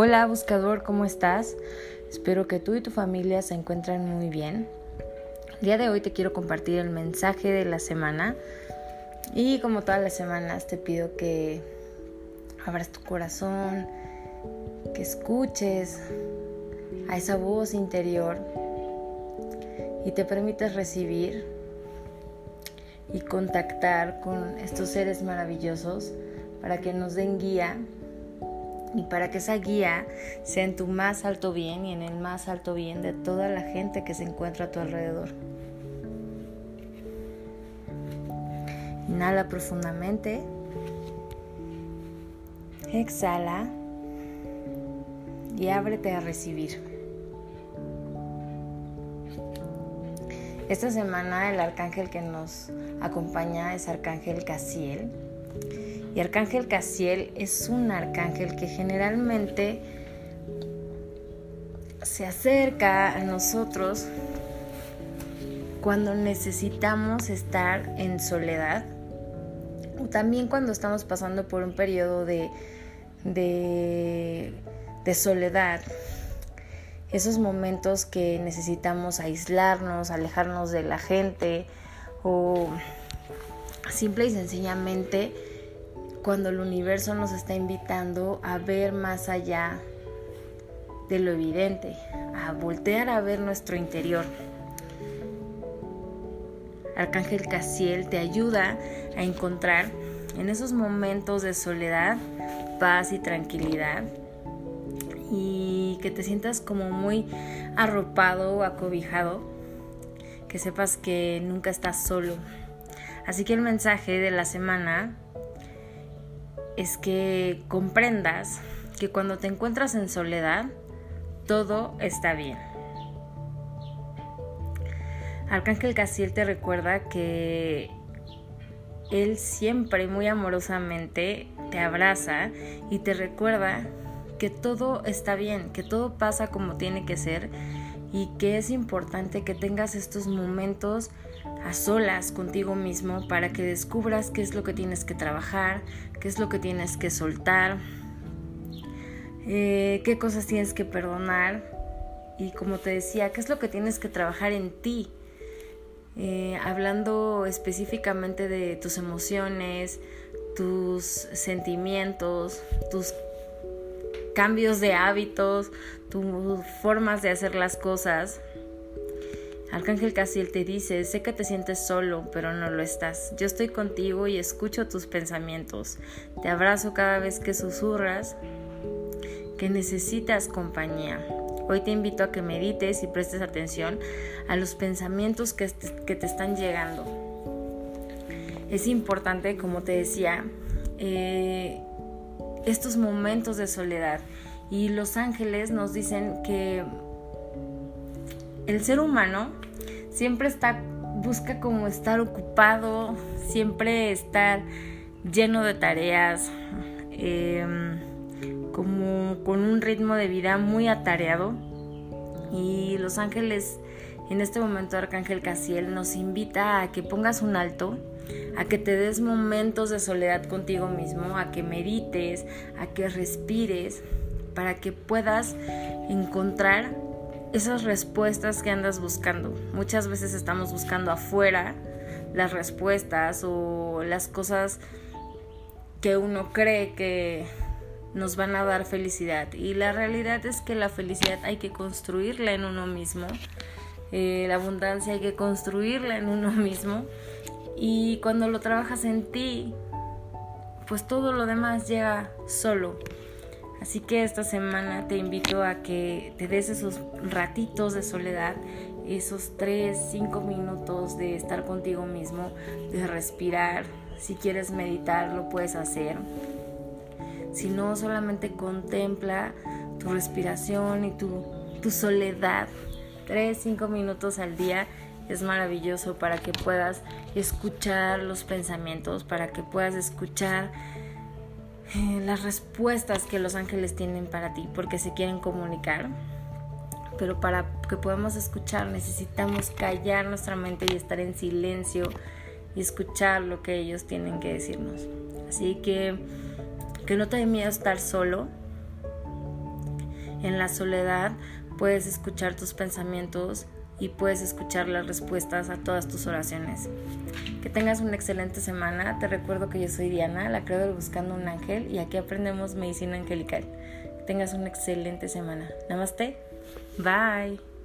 Hola buscador, ¿cómo estás? Espero que tú y tu familia se encuentren muy bien. El día de hoy te quiero compartir el mensaje de la semana y como todas las semanas te pido que abras tu corazón, que escuches a esa voz interior y te permitas recibir y contactar con estos seres maravillosos para que nos den guía y para que esa guía sea en tu más alto bien y en el más alto bien de toda la gente que se encuentra a tu alrededor. Inhala profundamente. Exhala y ábrete a recibir. Esta semana el arcángel que nos acompaña es Arcángel Casiel y Arcángel Casiel es un arcángel que generalmente se acerca a nosotros cuando necesitamos estar en soledad o también cuando estamos pasando por un periodo de, de, de soledad. Esos momentos que necesitamos aislarnos, alejarnos de la gente o simple y sencillamente cuando el universo nos está invitando a ver más allá de lo evidente, a voltear a ver nuestro interior. Arcángel Casiel te ayuda a encontrar en esos momentos de soledad paz y tranquilidad y que te sientas como muy arropado o acobijado, que sepas que nunca estás solo. Así que el mensaje de la semana es que comprendas que cuando te encuentras en soledad, todo está bien. Arcángel Casiel te recuerda que él siempre muy amorosamente te abraza y te recuerda que todo está bien, que todo pasa como tiene que ser y que es importante que tengas estos momentos a solas contigo mismo para que descubras qué es lo que tienes que trabajar, qué es lo que tienes que soltar, eh, qué cosas tienes que perdonar y como te decía, qué es lo que tienes que trabajar en ti. Eh, hablando específicamente de tus emociones, tus sentimientos, tus cambios de hábitos, tus formas de hacer las cosas. Arcángel Casiel te dice, sé que te sientes solo, pero no lo estás. Yo estoy contigo y escucho tus pensamientos. Te abrazo cada vez que susurras que necesitas compañía. Hoy te invito a que medites y prestes atención a los pensamientos que te, están llegando. Es importante, como te decía, eh, estos momentos de soledad. Y los ángeles nos dicen que el ser humano siempre está, busca como estar ocupado, siempre estar lleno de tareas, em, como con un ritmo de vida muy atareado. Y los ángeles, en este momento Arcángel Casiel nos invita a que pongas un alto, a que te des momentos de soledad contigo mismo, a que medites, a que respires, para que puedas encontrar esas respuestas que andas buscando. Muchas veces estamos buscando afuera las respuestas o las cosas que uno cree que nos van a dar felicidad. Y la realidad es que la felicidad hay que construirla en uno mismo. Eh, la abundancia hay que construirla en uno mismo. Y cuando lo trabajas en ti, pues todo lo demás llega solo. Así que esta semana te invito a que te des esos ratitos de soledad, esos 3, 5 minutos de estar contigo mismo, de respirar. Si quieres meditar, lo puedes hacer. Si no, solamente contempla tu respiración y tu, tu soledad. 3, 5 minutos al día es maravilloso para que puedas escuchar los pensamientos, para que puedas escuchar eh, las respuestas que los ángeles tienen para ti, porque se quieren comunicar. Pero para que podamos escuchar necesitamos callar nuestra mente y estar en silencio y escuchar lo que ellos tienen que decirnos. Así que que no te dé miedo estar solo, En la soledad puedes escuchar tus pensamientos y puedes escuchar las respuestas a todas tus oraciones. Que tengas una excelente semana. Te recuerdo que yo soy Diana, la de Buscando un Ángel, y aquí aprendemos medicina angelical. Que tengas una excelente semana. Namaste. Bye.